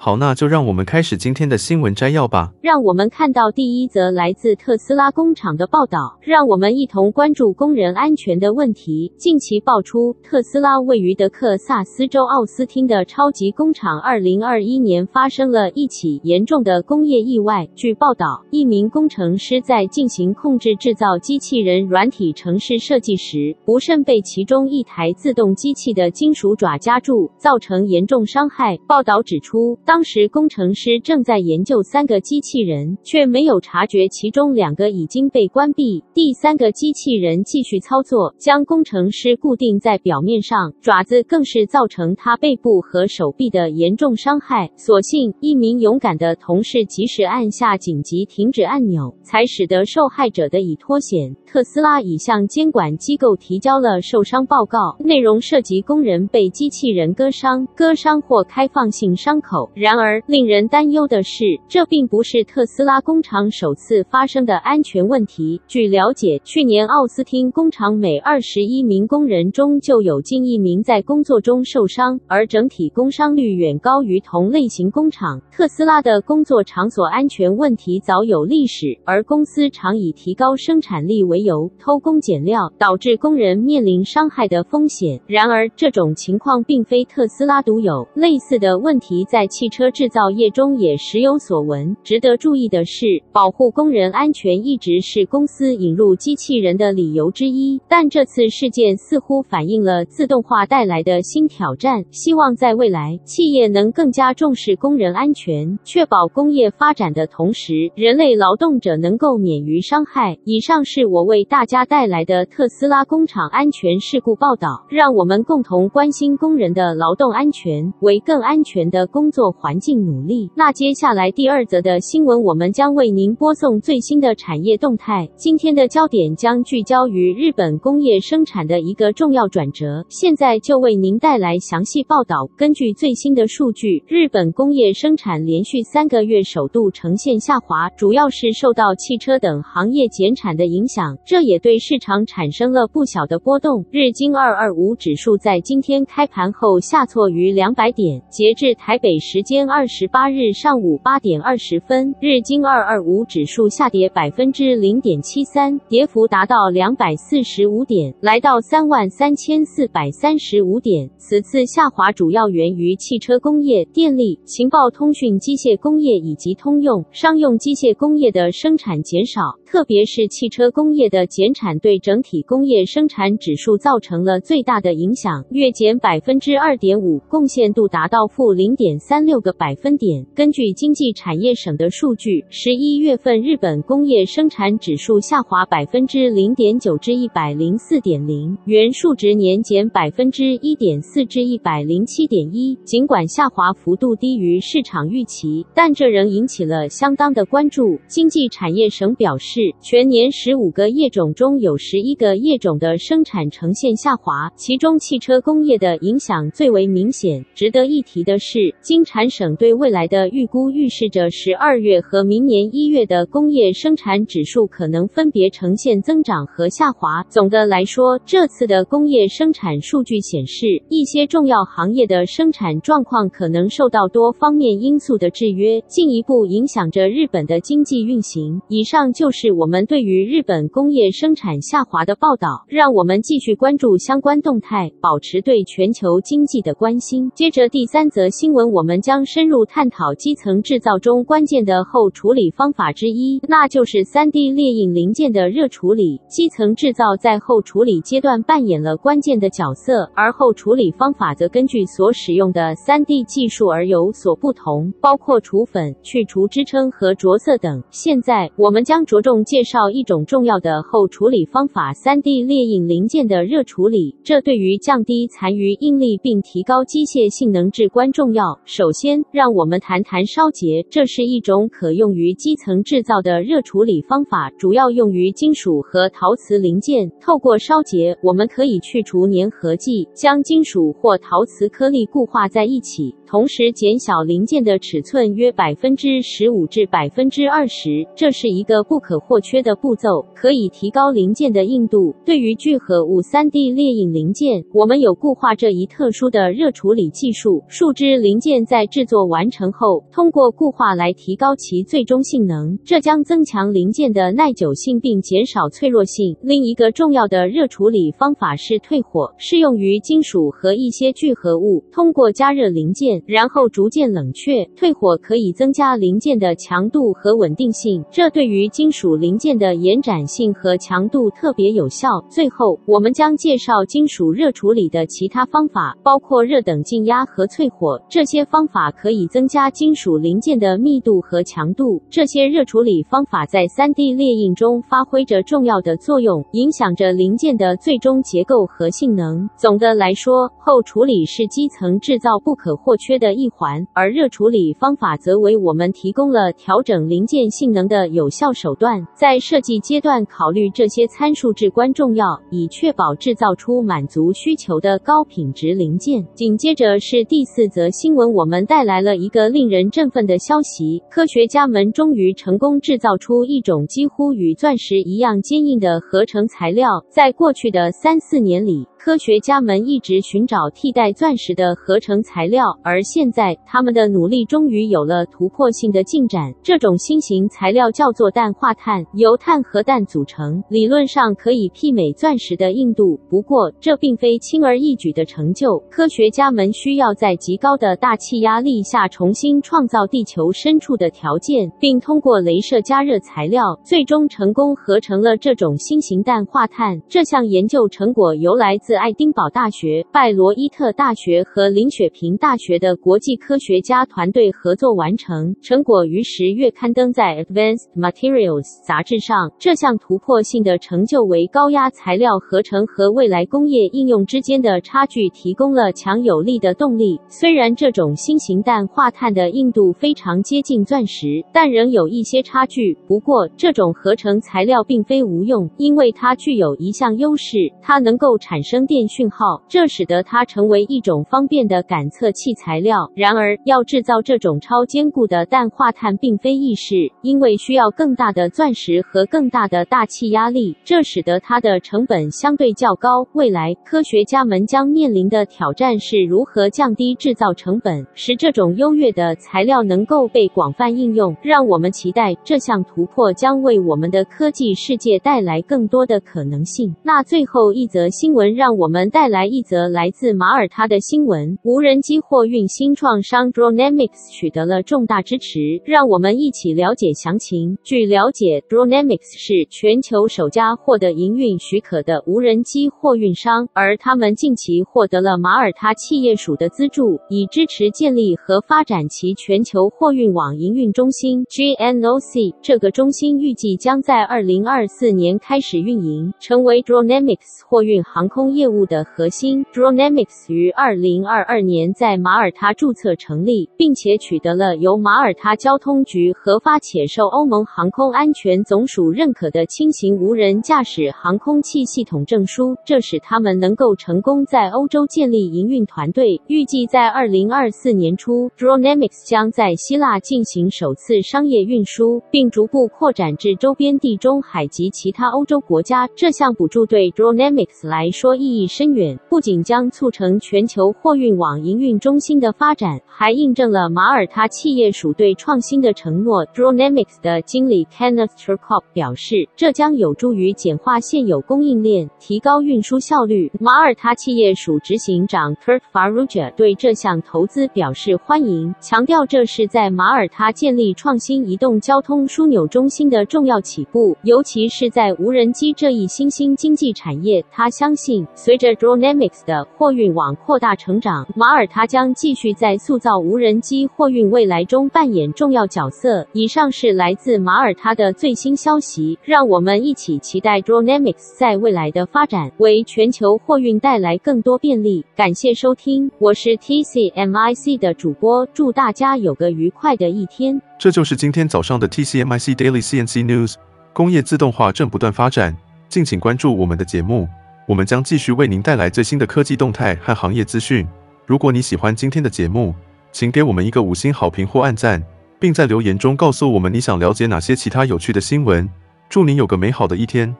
好，那就让我们开始今天的新闻摘要吧。让我们看到第一则来自特斯拉工厂的报道。让我们一同关注工人安全的问题。近期爆出，特斯拉位于德克萨斯州奥斯汀的超级工厂，二零二一年发生了一起严重的工业意外。据报道，一名工程师在进行控制制造机器人软体程式设计时，不慎被其中一台自动机器的金属爪夹住，造成严重伤害。报道指出，当时工程师正在研究三个机器人，却没有察觉其中两个已经被关闭，第三个机器人继续操作，将工程师固定在表面上，爪子更是造成他背部和手臂的严重伤害。所幸一名勇敢的同事及时按下紧急停止按钮，才使得受害者的已脱险。特斯拉已向监管机构提交了受伤报告，内容涉及工人被机器人割伤、割伤或开放性伤口。然而，令人担忧的是，这并不是特斯拉工厂首次发生的安全问题。据了解，去年奥斯汀工厂每二十一名工人中就有近一名在工作中受伤，而整体工伤率远高于同类型工厂。特斯拉的工作场所安全问题早有历史，而公司常以提高生产力为由偷工减料，导致工人面临伤害的风险。然而，这种情况并非特斯拉独有，类似的问题在汽车制造业中也时有所闻。值得注意的是，保护工人安全一直是公司引入机器人的理由之一。但这次事件似乎反映了自动化带来的新挑战。希望在未来，企业能更加重视工人安全，确保工业发展的同时，人类劳动者能够免于伤害。以上是我为大家带来的特斯拉工厂安全事故报道。让我们共同关心工人的劳动安全，为更安全的工作环境努力。那接下来第二则的新闻，我们将为您播送最新的产业动态。今天的焦点将聚焦于日本工业生产的一个重要转折。现在就为您带来详细报道。根据最新的数据，日本工业生产连续三个月首度呈现下滑，主要是受到汽车等行业减产的影响，这也对市场产生了不小的波动。日经二二五指数在今天开盘后下挫逾两百点，截至台北时间二十八日上午八点二十分，日经二二五指数下跌百分之零点七三，跌幅达到两百四十五点，来到三万三千四百三十五点。此次下滑主要源于汽车工业、电力、情报通讯机械工业以及通用商用机械工业的生产减少，特别是汽车工业的减产对整体工业生产指数造成了最大的影响，月减百分之二点五，贡献度达到负零点三六个百分点。根据经济产业省的数据，十一月份日本工业生产指数下滑百分之零点九至一百零四点零，原数值年减百分之一点四至一百零七点一。尽管下滑幅度低于市场预期，但这仍引起了相当的关注。经济产业省表示，全年十五个业种中有十一个业种的生产呈现下滑，其中汽车工业的影响最为明显。值得一提的是，经产省对未来的预估预示着十二月和明年一月的工业生产指数可能分别呈现增长和下滑。总的来说，这次的工业生产数据显示，一些重要行业的生产状况可能受到多方面因素的制约，进一步影响着日本的经济运行。以上就是我们对于日本工业生产下滑的报道。让我们继续关注相关动态，保持对全球经济的关心。接着第三则新闻，我们将深入探讨。基层制造中关键的后处理方法之一，那就是 3D 列印零件的热处理。基层制造在后处理阶段扮演了关键的角色，而后处理方法则根据所使用的 3D 技术而有所不同，包括除粉、去除支撑和着色等。现在，我们将着重介绍一种重要的后处理方法 ——3D 列印零件的热处理。这对于降低残余应力并提高机械性能至关重要。首先，让我们谈谈烧结，这是一种可用于基层制造的热处理方法，主要用于金属和陶瓷零件。透过烧结，我们可以去除粘合剂，将金属或陶瓷颗粒固化在一起。同时减小零件的尺寸约百分之十五至百分之二十，这是一个不可或缺的步骤，可以提高零件的硬度。对于聚合物 3D 列印零件，我们有固化这一特殊的热处理技术。树脂零件在制作完成后，通过固化来提高其最终性能，这将增强零件的耐久性并减少脆弱性。另一个重要的热处理方法是退火，适用于金属和一些聚合物。通过加热零件。然后逐渐冷却，退火可以增加零件的强度和稳定性，这对于金属零件的延展性和强度特别有效。最后，我们将介绍金属热处理的其他方法，包括热等静压和淬火。这些方法可以增加金属零件的密度和强度。这些热处理方法在 3D 列印中发挥着重要的作用，影响着零件的最终结构和性能。总的来说，后处理是基层制造不可或缺缺的一环，而热处理方法则为我们提供了调整零件性能的有效手段。在设计阶段，考虑这些参数至关重要，以确保制造出满足需求的高品质零件。紧接着是第四则新闻，我们带来了一个令人振奋的消息：科学家们终于成功制造出一种几乎与钻石一样坚硬的合成材料。在过去的三四年里，科学家们一直寻找替代钻石的合成材料，而现在他们的努力终于有了突破性的进展。这种新型材料叫做氮化碳，由碳和氮组成，理论上可以媲美钻石的硬度。不过，这并非轻而易举的成就。科学家们需要在极高的大气压力下重新创造地球深处的条件，并通过镭射加热材料，最终成功合成了这种新型氮化碳。这项研究成果由来自自爱丁堡大学、拜罗伊特大学和林雪平大学的国际科学家团队合作完成，成果于十月刊登在《Advanced Materials》杂志上。这项突破性的成就为高压材料合成和未来工业应用之间的差距提供了强有力的动力。虽然这种新型氮化碳的硬度非常接近钻石，但仍有一些差距。不过，这种合成材料并非无用，因为它具有一项优势：它能够产生。电讯号，这使得它成为一种方便的感测器材料。然而，要制造这种超坚固的氮化碳并非易事，因为需要更大的钻石和更大的大气压力，这使得它的成本相对较高。未来，科学家们将面临的挑战是如何降低制造成本，使这种优越的材料能够被广泛应用。让我们期待这项突破将为我们的科技世界带来更多的可能性。那最后一则新闻让。让我们带来一则来自马耳他的新闻：无人机货运新创商 Dronamics 取得了重大支持。让我们一起了解详情。据了解，Dronamics 是全球首家获得营运许可的无人机货运商，而他们近期获得了马耳他企业署的资助，以支持建立和发展其全球货运网营运中心 GNOC。这个中心预计将在二零二四年开始运营，成为 Dronamics 货运航空业务的核心，Dronamics 于二零二二年在马耳他注册成立，并且取得了由马耳他交通局核发且受欧盟航空安全总署认可的轻型无人驾驶航空器系统证书，这使他们能够成功在欧洲建立营运团队。预计在二零二四年初，Dronamics 将在希腊进行首次商业运输，并逐步扩展至周边地中海及其他欧洲国家。这项补助对 Dronamics 来说意意义深远，不仅将促成全球货运网营运中心的发展，还印证了马耳他企业署对创新的承诺。Dronamics 的经理 Kenneth Turkop 表示，这将有助于简化现有供应链，提高运输效率。马耳他企业署执行长 Kurt Farrugia 对这项投资表示欢迎，强调这是在马耳他建立创新移动交通枢纽中心的重要起步，尤其是在无人机这一新兴经济产业。他相信。随着 Dronamics 的货运网扩大成长，马耳他将继续在塑造无人机货运未来中扮演重要角色。以上是来自马耳他的最新消息，让我们一起期待 Dronamics 在未来的发展，为全球货运带来更多便利。感谢收听，我是 TCMIC 的主播，祝大家有个愉快的一天。这就是今天早上的 TCMIC Daily CNC News。工业自动化正不断发展，敬请关注我们的节目，我们将继续为您带来最新的科技动态和行业资讯。如果你喜欢今天的节目，请给我们一个五星好评或按赞，并在留言中告诉我们你想了解哪些其他有趣的新闻。祝您有个美好的一天。